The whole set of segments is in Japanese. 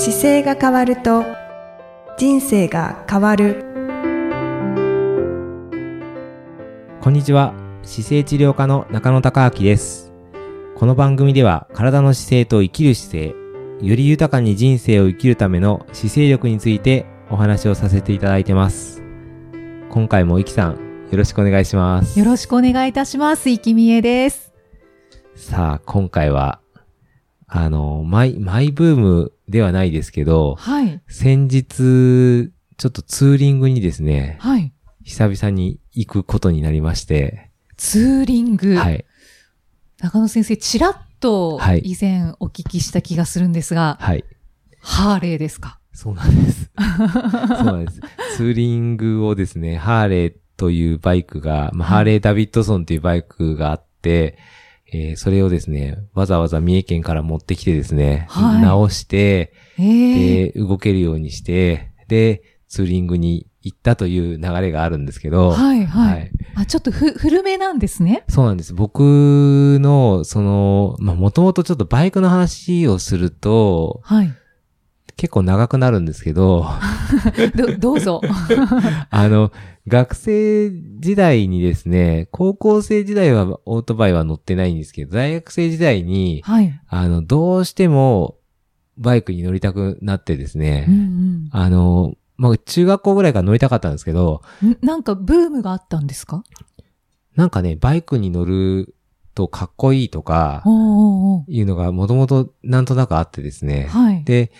姿勢が変わると人生が変わる。こんにちは。姿勢治療科の中野孝明です。この番組では体の姿勢と生きる姿勢より豊かに人生を生きるための姿勢力についてお話をさせていただいてます。今回もいきさんよろしくお願いします。よろしくお願いいたします。いきみえです。さあ今回はあのマイマイブームではないですけどはい。先日ちょっとツーリングにですねはい。久々に行くことになりまして、ツーリング。はい。中野先生、ちらっとはい以前お聞きした気がするんですが、はい。ハーレーですか？そうなんです。そうなんです。ツーリングをですね、ハーレーというバイクが、まあ、はいハーレー・ダビッドソンというバイクがあって、えーそれをですね、わざわざ三重県から持ってきてですね、はい直して、ええで、動けるようにして、で、ツーリングに行ったという流れがあるんですけど、はいはい。はいあ、ちょっとふ、古めなんですね。そうなんです。僕の、その、まあ、もともとちょっとバイクの話をすると、はい。結構長くなるんですけど、ど、どうぞ。あの、学生時代にですね、高校生時代はオートバイは乗ってないんですけど、大学生時代に、はい。あの、どうしてもバイクに乗りたくなってですね、うんあの、まあ、中学校ぐらいから乗りたかったんですけど、うん。んなんかブームがあったんですか？なんかね、バイクに乗るとかっこいいとか、いうのがもともとなんとなくあってですーね。はい。で、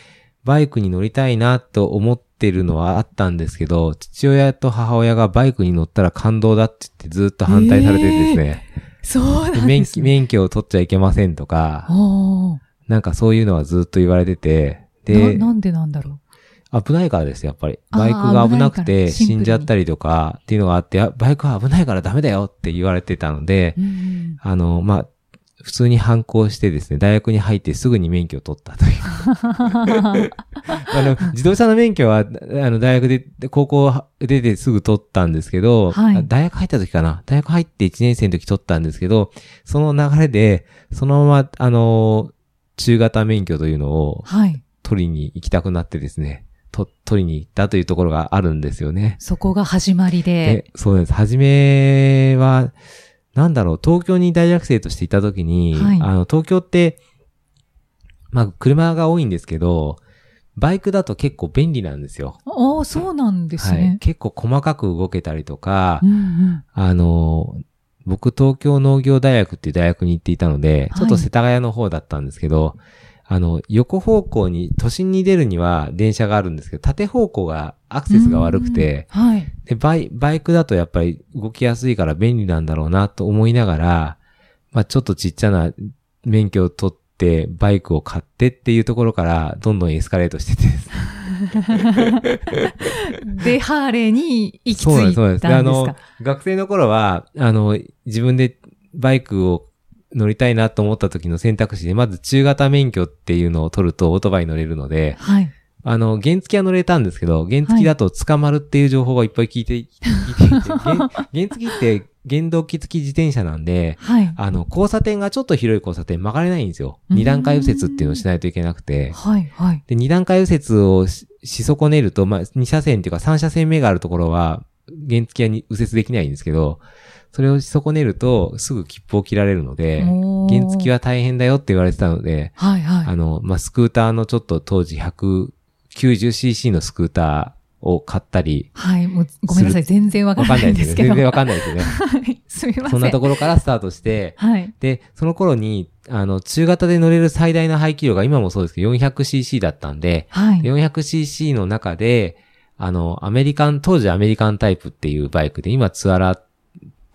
バイクに乗りたいなと思ってるのはあったんですけど、父親と母親がバイクに乗ったら感動だって言ってずっと反対されてですね、そうなんです、ね。免許を取っちゃいけませんとか、なんかそういうのはずっと言われてて、な、で、なんでなんだろ危ないからですよ、やっぱり。バイクが危なくて死んじゃったりとかっていうのがあって、あバイクは危ないからダメだよって言われてたので、う。うんあの、まあ、普通に反抗してですね、大学に入ってすぐに免許を取ったという。あの、自動車の免許は、あの、大学で、高校出てすぐ取ったんですけど、はいあ大学入った時かな？大学入って1年生の時取ったんですけど、その流れで、そのまま、あの、中型免許というのをはい。取りに行きたくなってですね、と、取りに行ったというところがあるんですよね。そこが始まりで。で、そうです。はじめは、なんだろう、東京に大学生としていたときに、はいあの、東京って、まあ、車が多いんですけど、バイクだと結構便利なんですよ。ああ、そうなんですはい。ね。結構細かく動けたりとか、うんうん。あの、僕、東京農業大学っていう大学に行っていたので、はいちょっと世田谷の方だったんですけど、あの、横方向に、都心に出るには電車があるんですけど、縦方向がアクセスが悪くて、うん。はい。で、バイ、バイクだとやっぱり動きやすいから便利なんだろうなと思いながら、まあちょっとちっちゃな免許を取って、バイクを買ってっていうところから、どんどんエスカレートしててですね。で、ハーレーに行き着そうなんです、そうです。いたんですで、あのか。、学生の頃は、あの、自分でバイクを乗りたいなと思った時の選択肢で、まず中型免許っていうのを取るとオートバイ乗れるので、はい。あの、原付は乗れたんですけど、原付だと捕まるっていう情報がいっぱい聞いて、聞いていて、原原付って原動機付き自転車なんで、はい。あの、交差点がちょっと広い交差点曲がれないんですよ。うん二段階右折っていうのをしないといけなくて。はい。はい。で、二段階右折をしし損ねると、まあ、二車線っていうか三車線目があるところは、原付はに右折できないんですけど、それをし損ねると、すぐ切符を切られるので、原付は大変だよって言われてたので、はい。はい。あの、まあ、スクーターのちょっと当時 190cc のスクーターを買ったり、はい。もう、ごめんなさい。全然わかんなんいですけど。全然わかんないですよね。はい。すみません。そんなところからスタートして、はい。で、その頃に、あの、中型で乗れる最大の排気量が今もそうですけど 400cc だったんで、はい。400cc の中で、あの、アメリカン、当時アメリカンタイプっていうバイクで、今ツアラ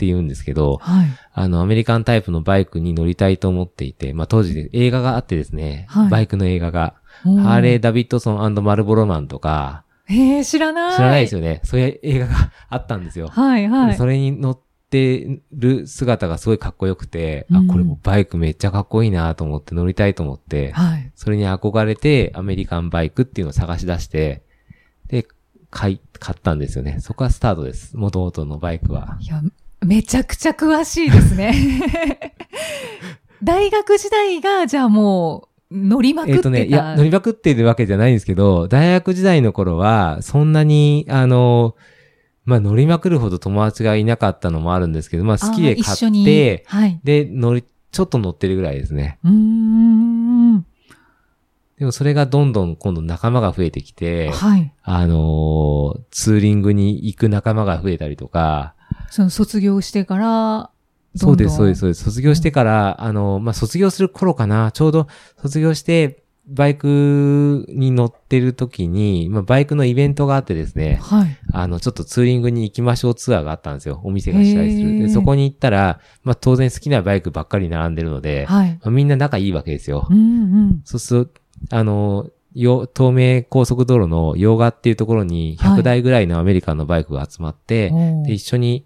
って言うんですけど、はい。あの、アメリカンタイプのバイクに乗りたいと思っていて、まあ当時で映画があってですね、はいバイクの映画が、おハーレー・ー。ダビッドソンマルボロマンとか、えー、知らない。知らないですよ。よね。そういう映画があったんですよ。はい。はい。それに乗ってる姿がすごいかっこよくて、うんあ、これもバイクめっちゃかっこいいなと思って乗りたいと思って、はい。それに憧れてアメリカンバイクっていうのを探し出して、で、買い、買ったんですよね。そこがスタートです。元々のバイクは。いや、めちゃくちゃ詳しいですね。大学時代が、じゃあもう、乗りまくってた。えっ、とね、いや、乗りまくってるわけじゃないんですけど、大学時代の頃は、そんなに、あの、まあ乗りまくるほど友達がいなかったのもあるんですけど、まあ好きで買って、はい。で、乗り、ちょっと乗ってるぐらいですね。うーん。でもそれがどんどん今度仲間が増えてきて、はい。あのーツーリングに行く仲間が増えたりとか、その卒業してから、そうです、そうです、す。そうです。卒業してから、あの、まあ、卒業する頃かな、ちょうど卒業して、バイクに乗ってる時に、まあ、バイクのイベントがあってですね、はい。あの、ちょっとツーリングに行きましょうツアーがあったんですよ。お店が主催する。で、そこに行ったら、まあ、当然好きなバイクばっかり並んでるので、はい。まあみんな仲いいわけですよう。んうん。そうすると、あの、よ東名高速道路の洋画っていうところにはい100台ぐらいのアメリカンのバイクが集まって、おーで、一緒に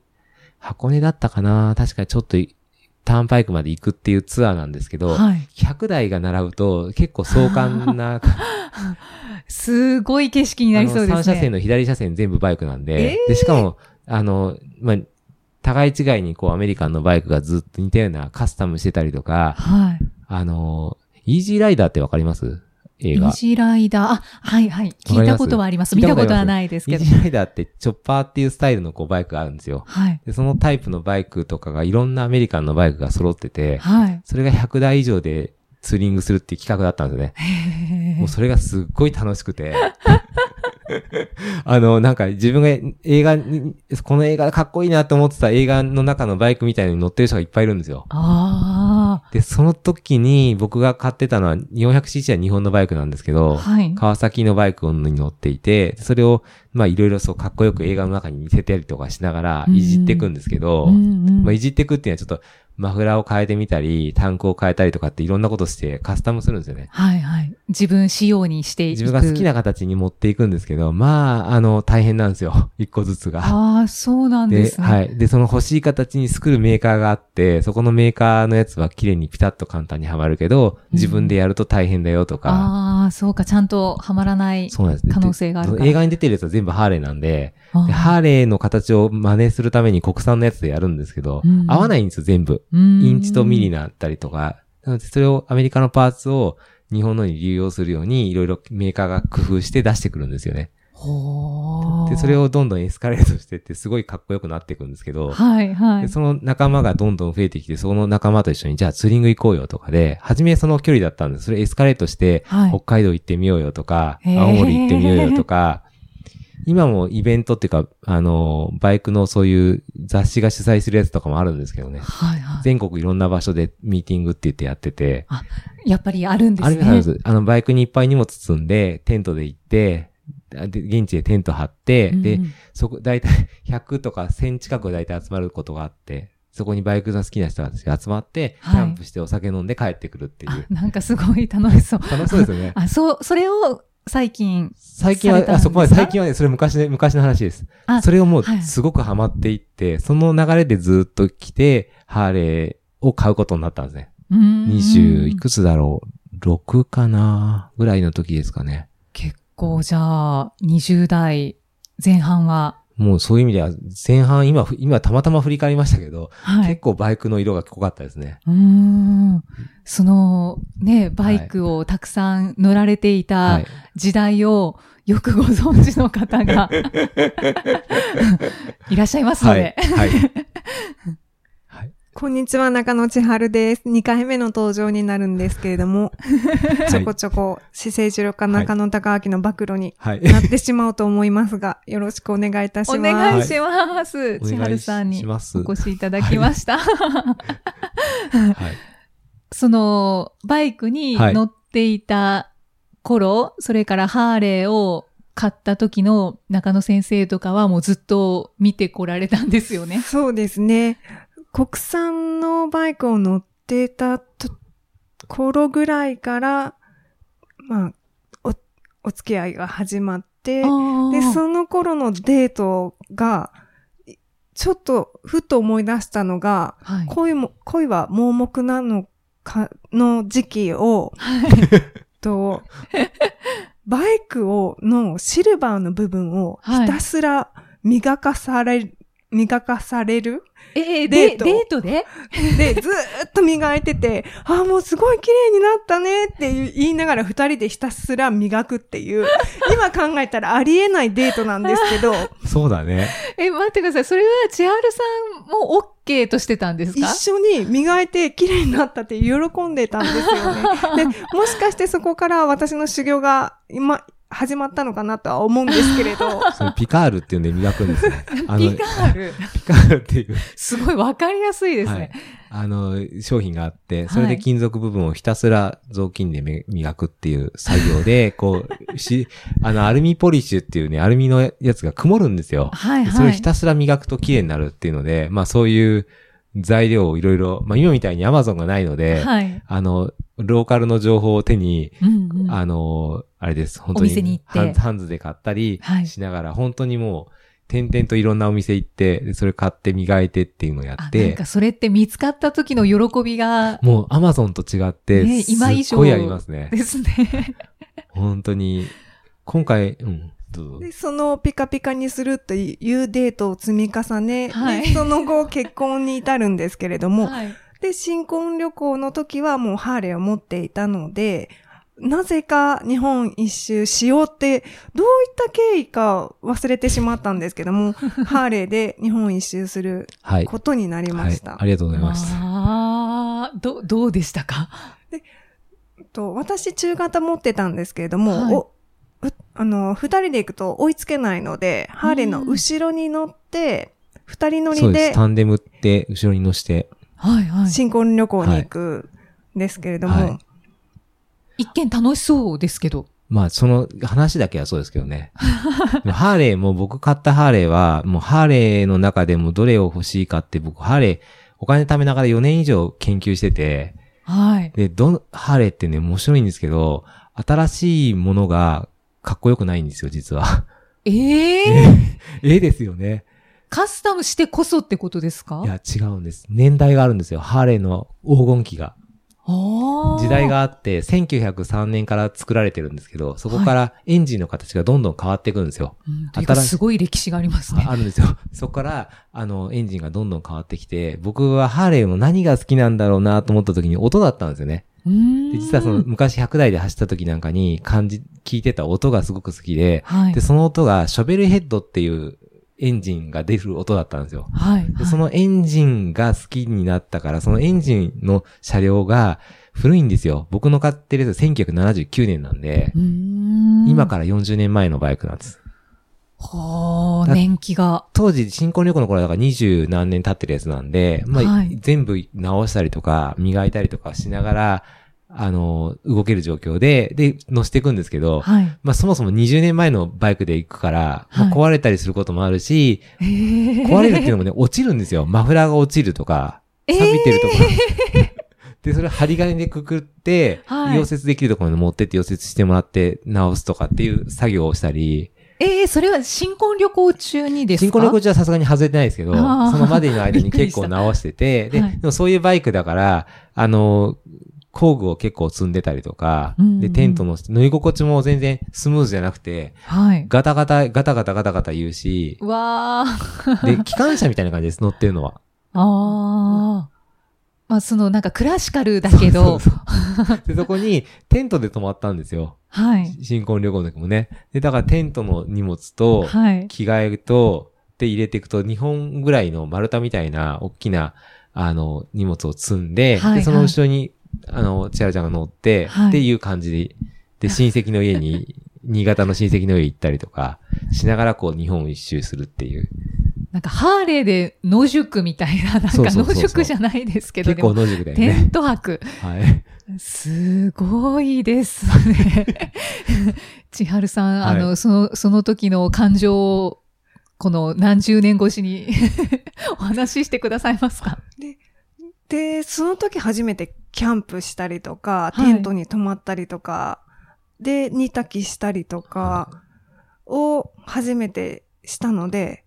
箱根だったかな？確かにちょっとターンパイクまで行くっていうツアーなんですけど、はい。100台が並ぶと結構壮観な、すごい景色になりそうですね。3車線の左車線全部バイクなんで、えで、しかも、あの、まあ、互い違いにこうアメリカンのバイクがずっと似たようなカスタムしてたりとか、はい。あの、イージーライダーってわかります？映画。イージーライダー。あ、はいはい。聞いたことはあります。見たことはないですけどイージ。ーライダーってチョッパーっていうスタイルのこうバイクがあるんですよ。はい。で、そのタイプのバイクとかがいろんなアメリカンのバイクが揃ってて、はい。それが100台以上でツーリングするっていう企画だったんですよね。もうそれがすっごい楽しくて。あの、なんか自分が映画に、この映画かっこいいなと思ってた映画の中のバイクみたいに乗ってる人がいっぱいいるんですよ。あで、その時に僕が買ってたのは 400cc は日本のバイクなんですけあ。ど、はい。川崎のバイクに乗っていて、それを、まあいろいろそうかっこよく映画の中に見せたりとかしながらいじっていくんですけど、まあいじっていくっていうのはちょっとマフラーを変えてみたり、タンクを変えたりとかっていろんなことしてカスタムするんですよね。はいはい。自分仕様にしていく。自分が好きな形に持っていくんですけど、まあ、あの、大変なんですよ。一個ずつが。ああ、そうなんですね。はい。で、その欲しい形に作るメーカーがあって、そこのメーカーのやつは綺麗にピタッと簡単にはまるけど、自分でやると大変だよとか、ああ、そうか。ちゃんとはまらない。可能性があるから。で映画に出てるやつは全部ハーレーなんで、でハーレーの形を真似するために国産のやつでやるんですけど、うん合わないんですよ、全部。うんインチとミリになったりとか。なので、それをアメリカのパーツを日本のに流用するように、いろいろメーカーが工夫して出してくるんですよね。で、それをどんどんエスカレートしてって、すごいかっこよくなっていくんですけど、はいはい。でその仲間がどんどん増えてきて、その仲間と一緒に、じゃあツーリング行こうよとかで、初めその距離だったんです。それエスカレートして、はい北海道行ってみようよとか、青森行ってみようよとか、今もイベントっていうか、あの、バイクのそういう雑誌が主催するやつとかもあるんですけどね。はいはい。全国いろんな場所でミーティングって言ってやってて、やっぱりあるんですね。あるんです。あの、バイクにいっぱい荷物積んで、テントで行って、で、現地でテント張って、でうんうん、そこ、だいたい100とか1000近くだいたい集まることがあって、そこにバイクが好きな人たちが集まって、キはいャンプしてお酒飲んで帰ってくるっていう。あ、なんかすごい楽しそう。楽しそうですよね。あ、そう、それを最近、最近はあそこまで、最近はね、それ昔ね、昔の話です。あそれをもうはいすごくハマっていって、その流れでずっと来て、ハーレーを買うことになったんですね。うーん20いくつだろう ?6 かな？ぐらいの時ですかね。結構じゃあ、20代前半は、もうそういう意味では、前半、今、今たまたま振り返りましたけど、はい結。構バイクの色が濃かったですね。うーん。その、ね、バイクをたくさん乗られていはたい。時代をよくご存知の方が いらっしゃいますのはい。で。はい。はい。こんにちは、中野千春です。2回目の登場になるんですけれども、ちょこちょこ、姿勢治療家中野隆明の暴露にはい。なってしまうと思いますが、よろしくお願いいたします。お願いします。千お願い春さんにお越しいただきました。はい。その、バイクにはい乗っていた頃、それからハーレーを買った時の中野先生とかはもうずっと見てこられたんですよね。そうですね。国産のバイクを乗ってたと頃ぐらいから、まあ、お、お付き合いが始まって、で、でその頃のデートが、いちょっとふっと思い出したのが、はい。恋も、恋は盲目なのか、の時期を、と、バイクを、のシルバーの部分をはいひたすら磨かされ磨かされる？えー、デートデデートで？で、ずーっと磨いてて、ああ、もうすごい綺麗になったねって言いながら二人でひたすら磨くっていう、今考えたらありえないデートなんですけど、そうだね。え、待ってください。それは千春さんも OK としてたんです一か緒に磨いて綺麗になったって喜んでたんですよね。で、もしかしてそこから私の修行が今、始まったのかなとは思うんですけれど、そのピカールっていうんで磨くんですよ。あのピカール？ピカールっていう、すごいわかりやすいですはいね。。あの、商品があって、それで金属部分をひたすら雑巾でめ磨くっていう作業で、こう、し、あの、アルミポリッシュっていうね、アルミのやつが曇るんですよ。はいでそれはい。をひたすら磨くと綺麗になるっていうので、まあそういう材料をいろいろ、まあ今みたいに Amazon がないので、はい。あの、ローカルの情報を手に、うんうんあの、あれです、本当に。ハンズで買ったりはいしながら、本当にもう、点々といろんなお店行って、でそれ買って磨いてっていうのをやあ、なんってか、それって見つかった時の喜びが、もうアマゾンと違って、ね今以上すっごいありますね。ですね。本当に。今回、うん。で、そのピカピカにするというデートを積み重ね、はいでその後結婚に至るんですけれども、はい。で、新婚旅行の時はもうハーレーを持っていたので、なぜか日本一周しようって、どういった経緯か忘れてしまったんですけども、ハーレーで日本一周するはい。ことになりました。はい。ありがとうございます。ああ、ど、どうでしたか？と私中型持ってたんですけれども、あの、二人で行くと追いつけないので、ハーレーの後ろに乗って、二人乗りでそうです。タンデムって、後ろに乗して、はいはい。新婚旅行に行くんですけれども、はい一見楽しそうですけど。まあ、その話だけはそうですけどね。ハーレーも僕買ったハーレーは、もうハーレーの中でもどれを欲しいかって僕、ハーレーお金貯めながら4年以上研究してて、はい。で、どの、ハーレーってね、面白いんですけど、新しいものがかっこよくないんですよ、実は。えええ えですよね。カスタムしてこそってことですか？いや、違うんです。年代があるんですよ。ハーレーの黄金期が。時代があって、1903年から作られてるんですけど、そこからエンジンの形がどんどん変わっていくんですよ。うん。というか新しいすごい歴史がありますねあ。あるんですよ。そこから、あの、エンジンがどんどん変わってきて、僕はハーレーの何が好きなんだろうなと思った時に音だったんですよね。で、実はその、昔100台で走った時なんかに感じ、聞いてた音がすごく好きで、はいで、。その音がショベルヘッドっていうエンジンが出る音だったんですよ。はい。で、そのエンジンが好きになったから、そのエンジンの車両が古いんですよ。僕の買ってるやつ1979年なんで、ん今から40年前のバイクなんです。はあ、だ年季が。当時、新婚旅行の頃だから20何年経ってるやつなんで、まあ、はい全部直したりとか、磨いたりとかしながら、あの、動ける状況で、で、乗せていくんですけど、はい。まあ、そもそも20年前のバイクで行くから、まあ、はい壊れたりすることもあるし、ええ壊れるっていうのもね、落ちるんですよ。マフラーが落ちるとか、えー。錆びてるとか。で、それ針金でくくって、はい。溶接できるところに持ってって溶接してもらって直すとかっていう作業をしたり、ええそれは新婚旅行中にですか？新婚旅行中はさすがに外れてないですけど、そあー。のまでの間に結構直してて、で、はい。でもそういうバイクだから、あの、工具を結構積んでたりとか、うんうんで、テントの乗り心地も全然スムーズじゃなくて、はい。ガタガタ、ガタガタガタガタ言うし、うわあ。で、機関車みたいな感じです、乗ってるのは。ああ。まあ、その、なんかクラシカルだけど、そうそうそうで、そこにテントで泊まったんですよ。はい。新婚旅行の時もね。で、だからテントの荷物と、はい。着替えと、で入れていくと、2本ぐらいの丸太みたいな、大きな、あの、荷物を積んで、はいで、その後ろに、あの、千原ちゃんが乗って、はいっていう感じで、で、親戚の家に、新潟の親戚の家行ったりとか、しながらこう、日本を一周するっていう。なんか、ハーレーで野宿みたいな、なんか野宿じゃないですけど、結構野宿だよテンね。ト泊。はい。すごいですね。千春さん、はいあの、その、その時の感情を、この何十年越しに お話ししてくださいますか？で、その時初めてキャンプしたりとか、はい。テントに泊まったりとか、で、煮炊きしたりとかを初めてしたので、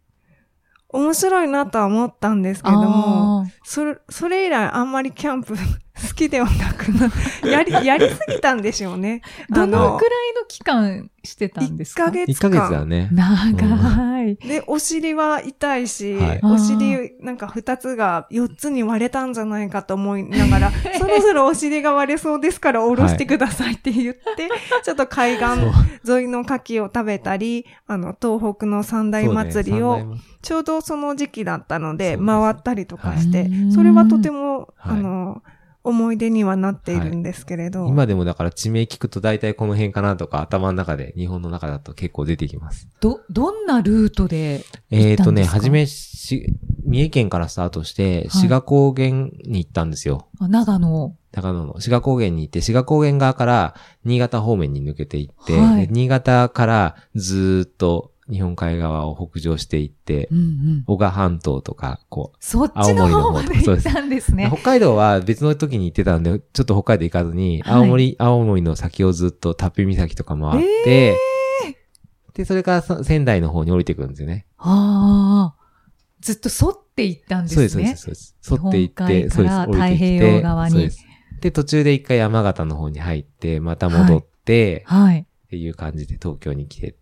面白いなとは思ったんですけれども、それ、それ以来あんまりキャンプ好きではなくな、やり、やりすぎたんでしょうね。どのあくらいの期間してたんですか？1ヶ月1ヶ間。月だね。長い。で、お尻は痛いし、はい。お尻なんか二つが四つに割れたんじゃないかと思いながら、そろそろお尻が割れそうですから下ろしてくださいって言って、ちょっと海岸沿いの牡蠣を食べたり、あの、東北の三大祭りを、ちょうどその時期だったので、回ったりとかしてはい、それはとても、はい。あの、思い出にはなっているんですけれど。今でもだから地名聞くと大体この辺かなとか頭の中で、日本の中だと結構出てきます。ど、どんなルートでえっ、とね、行ったんですか？はじめし、三重県からスタートして、志賀高原に行ったんですよ。あ長野。長野の志賀高原に行って、志賀高原側から新潟方面に抜けていって、はいで新潟からずーっと日本海側を北上していってう、んうん。小賀半島とか、こそっちの方まで行ったんですう、ね。北海道は別の時に行ってたんで、ちょっと北海道行かずに、はい青森、青森の先をずっとタッピ岬とか回って、で、それからそ仙台の方に降りてくるんですよね。ああ。ずっと沿って行ったんですね。そうです、そうです。沿って行って、そうです、降りて。太平洋側にそうです。で、途中で一回山形の方に入って、また戻って、はい。っていう感じで東京に来て、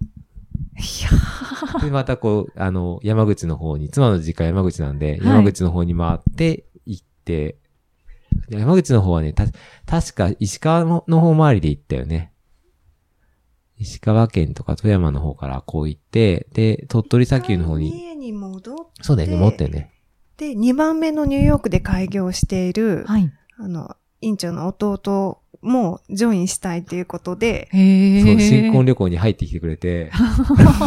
で、またこう、あの、山口の方に、妻の実家山口なんで、い山口の方に回って行って、で山口の方はね、た、確か石川のの方回りで行ったよね。石川県とか富山の方からこう行って、で、鳥取砂丘の方に、家に戻って、そうだよね、持ってね。で、2番目のニューヨークで開業している、はい。あの、院長の弟もジョインしたいということで。そう、新婚旅行に入ってきてくれて、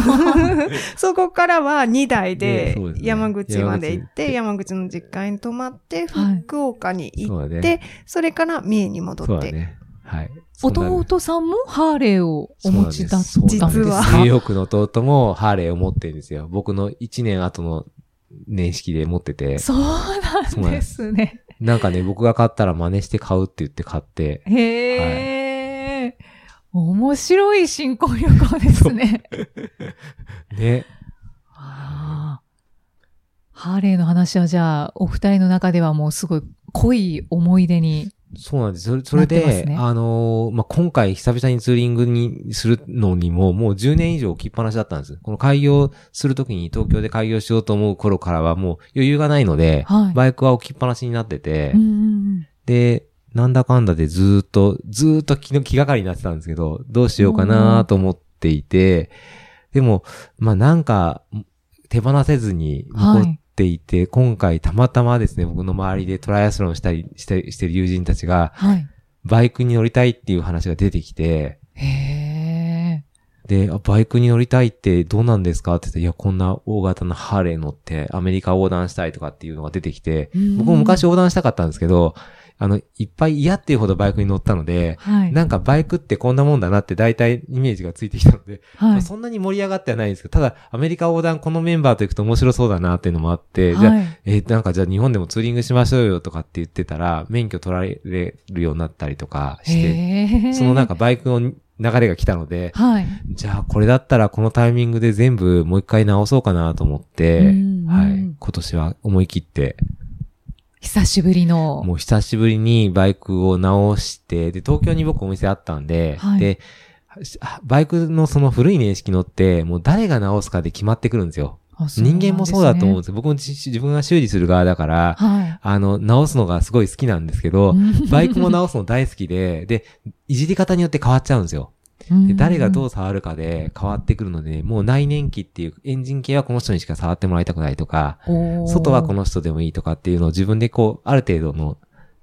そこからは2台で山口まで行って、山山口の実家に泊まって、はい福岡に行って、ね。それから三重に戻って。はい。弟さんもハーレーをお持ちだったんですか？実はニューヨークの弟もハーレーを持ってるんですよ。僕の1年後の年式で持ってて。そうなんですね。なんかね、僕が買ったら真似して買うって言って買って。へえ。面白い新婚旅行ですね。ね。あーハーレーの話はじゃあ、お二人の中ではもうすごい濃い思い出に。そうなんです。それそれで、ねあのーまあ、今回久々にツーリングにするのにも、もう10年以上置きっぱなしだったんです。この開業するときに東京で開業しようと思う頃からはもう余裕がないので、はいバイクは置きっぱなしになってて、で、なんだかんだでずーっと、ずーっと気の気がかりになってたんですけど、どうしようかなと思っていて、でも、まあなんか、手放せずに残っていて、今回たまたまですね、僕の周りでトライアスロンしたりしてしてる友人たちが、はい。バイクに乗りたいっていう話が出てきて、へえ。で、あバイクに乗りたいってどうなんですかって言って、いや、こんな大型なハーレー乗ってアメリカ横断したいとかっていうのが出てきて、僕も昔横断したかったんですけど、あの、いっぱい嫌っていうほどバイクに乗ったので、はい。なんかバイクってこんなもんだなって大体イメージがついてきたので、まはい。あそんなに盛り上がってはないんですけど、ただアメリカ横断このメンバーと行くと面白そうだなっていうのもあって、じゃあ、はいえーなんかじゃあ日本でもツーリングしましょうよとかって言ってたら、免許取られるようになったりとかして。そのなんかバイクの流れが来たので、はい。じゃあこれだったらこのタイミングで全部もう一回直そうかなと思って、はい。今年は思い切って、久しぶりの。もう久しぶりにバイクを直して、で、東京に僕お店あったんで、はいで、バイクのその古い年式のって、もう誰が直すかで決まってくるんですよ。人間もそうだと思うんですよ。僕も自自分が修理する側だから、はあの、直すのがすごい好きなんですけど、い。バイクも直すの大好きで、で、いじり方によって変わっちゃうんですよ。で誰がどう触るかで変わってくるので、もう内燃機っていうエンジン系はこの人にしか触ってもらいたくないとか、うん外はこの人でもいいとかっていうのを自分でこう、ある程度の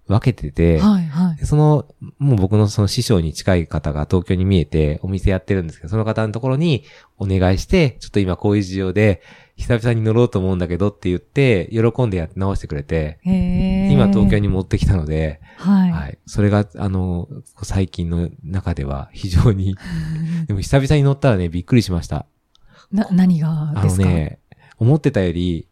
分けてて、はいはい。その、もう僕のその師匠に近い方が東京に見えてお店やってるんですけど、その方のところにお願いして、ちょっと今こういう事情で久々に乗ろうと思うんだけどって言って、喜んでやって直してくれて。今東京に持ってきたので、はい。はい。それが、あの、最近の中では非常に、でも久々に乗ったらね、びっくりしました。な、何があですか？のね、思ってたより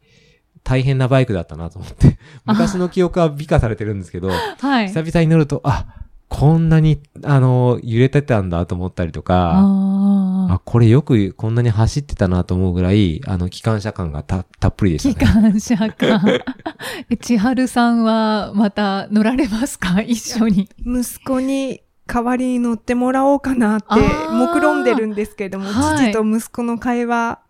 大変なバイクだったなと思って。昔の記憶は美化されてるんですけど、はい。久々に乗ると、あ、こんなに、あの、揺れてたんだと思ったりとか、ああ、これよくこんなに走ってたなと思うぐらい、あの、機関車感がたたっぷりで機したね。関車か。え千春さんはまた乗られますか？一緒に。息子に代わりに乗ってもらおうかなって目論んでるんですけれども、はい。父と息子の会話。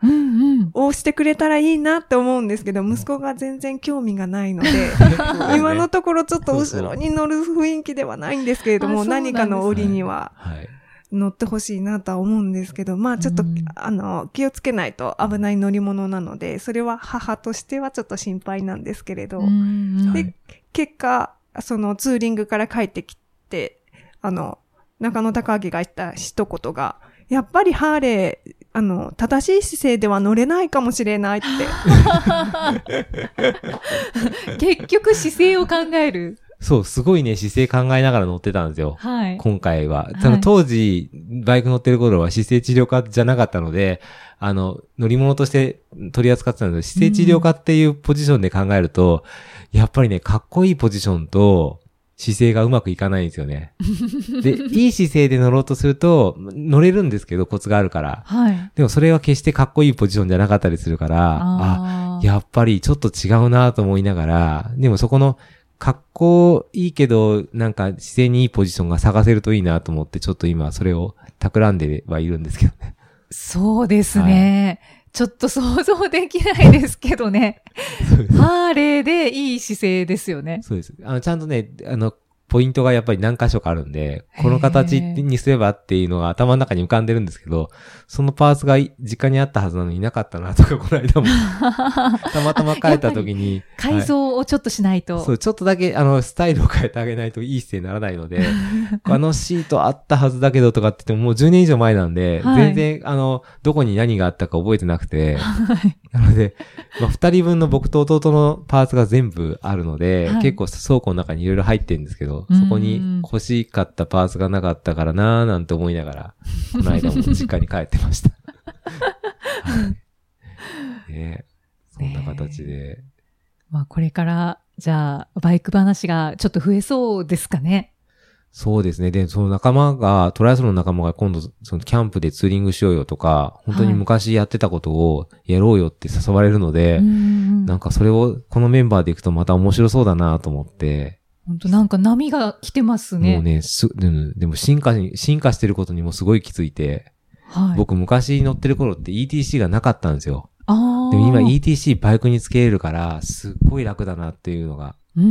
をしてくれたらいいなって思うんですけど、息子が全然興味がないので、今のところちょっと後ろに乗る雰囲気ではないんですけれども、何かの折にははい。乗ってほしいなとは思うんですけど、まあちょっと、うんあの、気をつけないと危ない乗り物なので、それは母としてはちょっと心配なんですけれど、で、結果、そのツーリングから帰ってきて、あの、中野隆明が言った一言が、やっぱりハーレー、あの、正しい姿勢では乗れないかもしれないって。結局姿勢を考える。そう、すごいね、姿勢考えながら乗ってたんですよ。はい。今回は。いその当時、バイク乗ってる頃は姿勢治療科じゃなかったので、あの、乗り物として取り扱ってたんですけど、姿勢治療科っていうポジションで考えると、やっぱりね、かっこいいポジションと、姿勢がうまくいかないんですよね。で、いい姿勢で乗ろうとすると、乗れるんですけど、コツがあるから。はい。でもそれは決してかっこいいポジションじゃなかったりするから、あやっぱりちょっと違うなと思いながら、でもそこの、格好いいけど、なんか姿勢にいいポジションが探せるといいなと思って、ちょっそれをそれを企んではいるんですけどね。そうですね。ちょっと想像できないですけどね。ハーレーでいい姿勢ですよね。そうです。あの、ちゃんとね、あの、ポイントがやっぱり何箇所かあるんで、この形にすればっていうのが頭の中に浮かんでるんですけど、そのパーツがい実家にあったはずなのになかったなとか、この間も、たまたま帰った時に、改造をちょっとしないと。そう、ちょっとだけ、あの、スタイルを変えてあげないといい姿勢にならないので、あのシートあったはずだけどとかって言ってももう10年以上前なんで、はい。全然、あの、どこに何があったか覚えてなくて、はい。なので、まあ、二人分の僕と弟のパーツが全部あるので、はい。結構倉庫の中にいろいろ入ってるんですけど、うんそこに欲しかったパーツがなかったからなーなんて思いながら、この間も実家に帰ってました。はい、ねそんな形で。まあこれから、じゃあ、バイク話がちょっと増えそうですかね。そうですね。で、その仲間が、トライアスロンの仲間が今度、そのキャンプでツーリングしようよとか、本当に昔やってたことをやろうよって誘われるので、うんなんかそれをこのメンバーで行くとまた面白そうだなと思って、本当なんか波が来てますね。もうね、す、でもでも進化に、進化してることにもすごい気づいて、はい。僕昔乗ってる頃って ETC がなかったんですよ。ああ。でも今 ETC バイクにつけれるから、すっごい楽だなっていうのが。うんう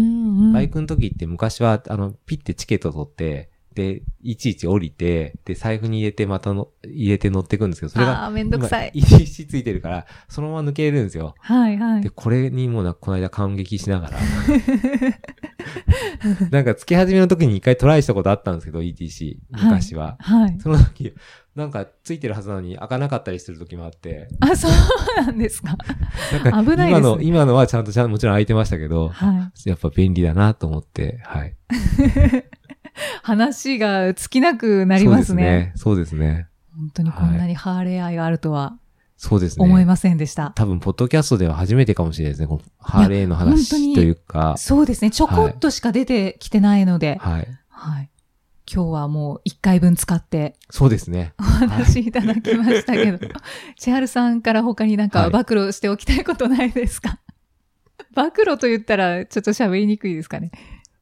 ん。バイクの時って昔は、あの、ピッてチケット取って、で、いちいち降りて、で、財布に入れて、またの、入れて乗っていくんですけど、それが、ああ、めんどくさい。今 ETC ついてるから、そのまま抜けれるんですよ。はいはいで、。これにもな、この間感激しながら。なんか、付け始めの時に一回トライしたことあったんですけど、ETC。昔は。はい。その時、なんか、ついてるはずなのに開かなかったりする時もあって。あ、そうなんですか。なんか、危ないですね今の、今のはちゃんと、ちゃんともちろん開いてましたけど、はやっぱ便利だなと思って、はい。い。話が尽きなくなりますね。そうですね。そうですね。本当にこんなにハーレー愛があるとはそうですね。思いませんでした。多分、ポッドキャストでは初めてかもしれないですね。このハーレーの話というか、そうですね。ちょこっとしか出てきてないので、はい。はい。今日はもう一回分使ってそうですね。お話しいただきましたけど、千春さんから他になんかはい暴露しておきたいことないですか、暴露と言ったらちょっと喋りにくいですかね。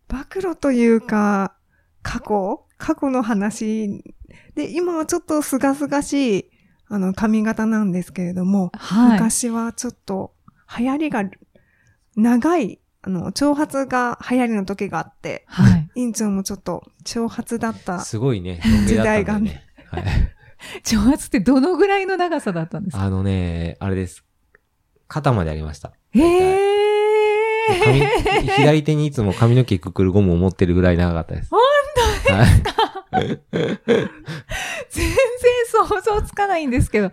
暴露というか、過去？過去の話？で、今はちょっとすがすがしい、あの、髪型なんですけれども、はい。昔はちょっと流行りが長い、あの、長髪が流行りの時があって、はい。院長もちょっと長髪だった。すごいね、ロン毛だったんでね。はい。長髪ってどのぐらいの長さだったんですか？あのね、あれです。肩までありました。へ髪ー。左手にいつも髪の毛くくるゴムを持ってるぐらい長かったです。本当ですか、全然想像つかないんですけど。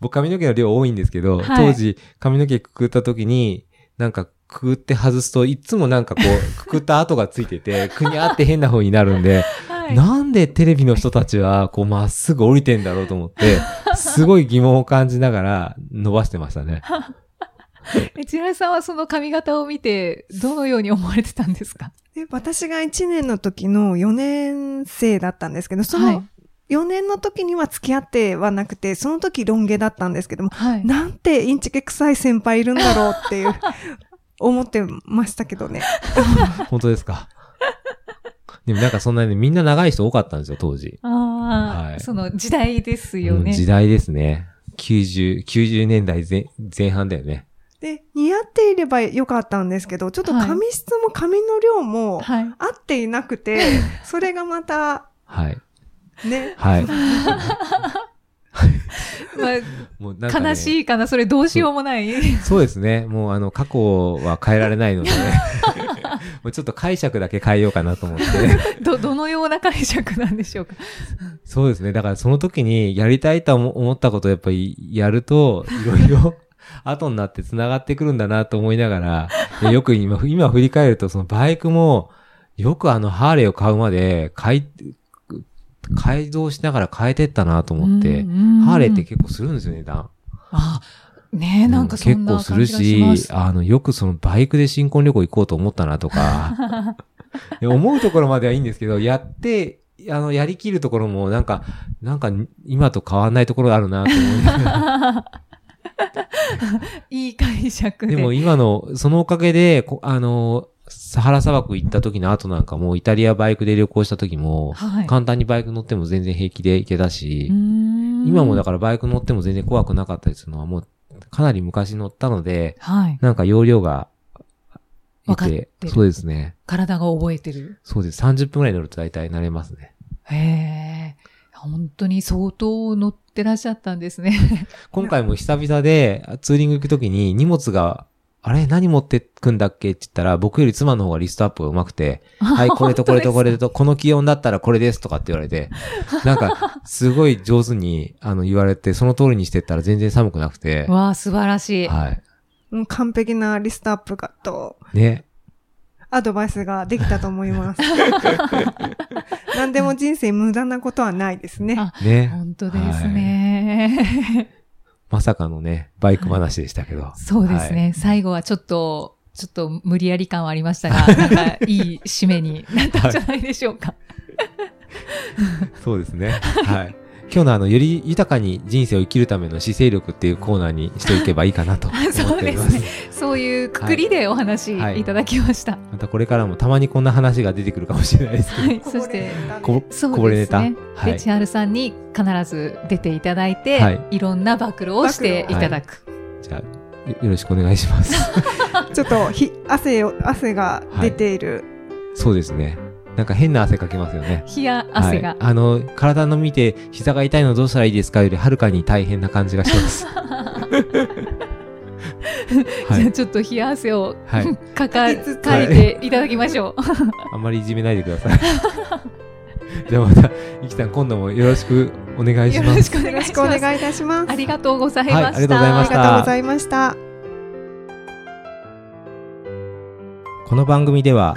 僕髪の毛の量多いんですけど、はい当時髪の毛くくった時に、なんかくくって外すといつもなんかこう、くくった跡がついてて、くにゃって変な風になるんで、はい。なんでテレビの人たちはこうまっすぐ降りてんだろうと思って、すごい疑問を感じながら伸ばしてましたね。え千春さんはその髪型を見て、どのように思われてたんですか？で私が1年の時の4年生だったんですけど、そはいの4年の時には付き合ってはなくて、その時ロン毛だったんですけども、はい。なんてインチキ臭い先輩いるんだろうっていう、思ってましたけどね。本当ですか？でもなんかそんなにみんな長い人多かったんですよ、当時。ああ、はいその時代ですよね。時代ですね。90、90年代前前半だよね。で、似合っていればよかったんですけど、ちょっとはい髪質も髪の量もはい。合っていなくて、それがまた、はい。ね、はい。まもうなんか、あ、ね、悲しいかな、それどうしようもない。そうですね。もうあの、過去は変えられないので、もうちょっと解釈だけ変えようかなと思って。ど、どのような解釈なんでしょうか。そうですね。だからその時にやりたいと思思ったことをやっぱりやると、いろいろ後になって繋がってくるんだなと思いながら、でよく今、今振り返るとそのバイクも、よくあのハーレーを買うまで、改、改造しながら変えてったなと思って、ハーレーって結構するんですよ、値段。あ、ねえ、なんかそんな結構するしあの、よくそのバイクで新婚旅行行こうと思ったなとか、思うところまではいいんですけど、やって、あの、やりきるところもなんか、なんか今と変わんないところがあるなと思いながら。いい解釈で。でも今の、そのおかげで、こあの、サハラ砂漠行った時の後なんかも、イタリアバイクで旅行した時も、はい。簡単にバイク乗っても全然平気で行けたし、今今もだからバイク乗っても全然怖くなかったりするのはもう、かなり昔乗ったので、はい。なんか容量がいわかってるそうですね。体が覚えてる。そうです。30分くらい乗ると大体慣れますね。へえ。本当に相当乗ってらっしゃったんですね。今回も久々でツーリング行くときに荷物が、あれ？何持ってくんだっけ？って言ったら、僕より妻の方がリストアップが上手くて、はい、これとこれとこれと、この気温だったらこれですとかって言われて、なんか、すごい上手に、あの、言われて、その通りにしてったら全然寒くなくて、わあ、素晴らしい。はい。完璧なリストアップがと、ね。アドバイスができたと思います。何でも人生無駄なことはないですね。あね。本当ですね。まさかのね、バイク話でしたけど。そうですね。はい最後はちょっと、ちょっと無理やり感はありましたが、なんかいい締めになったんじゃないでしょうか。そうですね。はい。今日のあの、より豊かに人生を生きるための姿勢力っていうコーナーにしておけばいいかなと思っております。そうですね。そういうくくりでお話はいいただきました。またこれからもたまにこんな話が出てくるかもしれないですけど。はい。そして、こそうこぼれネタ。ですね。で、はい。千春さんに必ず出ていただいて、はいい、ろんな暴露をしていただく。じゃあ、よよろしくお願いします。ちょっとひ汗を、汗が出ている。そうですね。なんか変な汗かきますよね。冷や汗がはい。あの、体の見て、膝が痛いのどうしたらいいですかよりはるかに大変な感じがします。はい。じゃあちょっと冷や汗を、はい。かか、かきつつかいていただきましょう。あんまりいじめないでください。じゃあまた、いきさん今度もよろしくお願いします。よろくお願いしくお願いいたします。ありがとうございました。はいありがとうございまありしたがとうございました。この番組では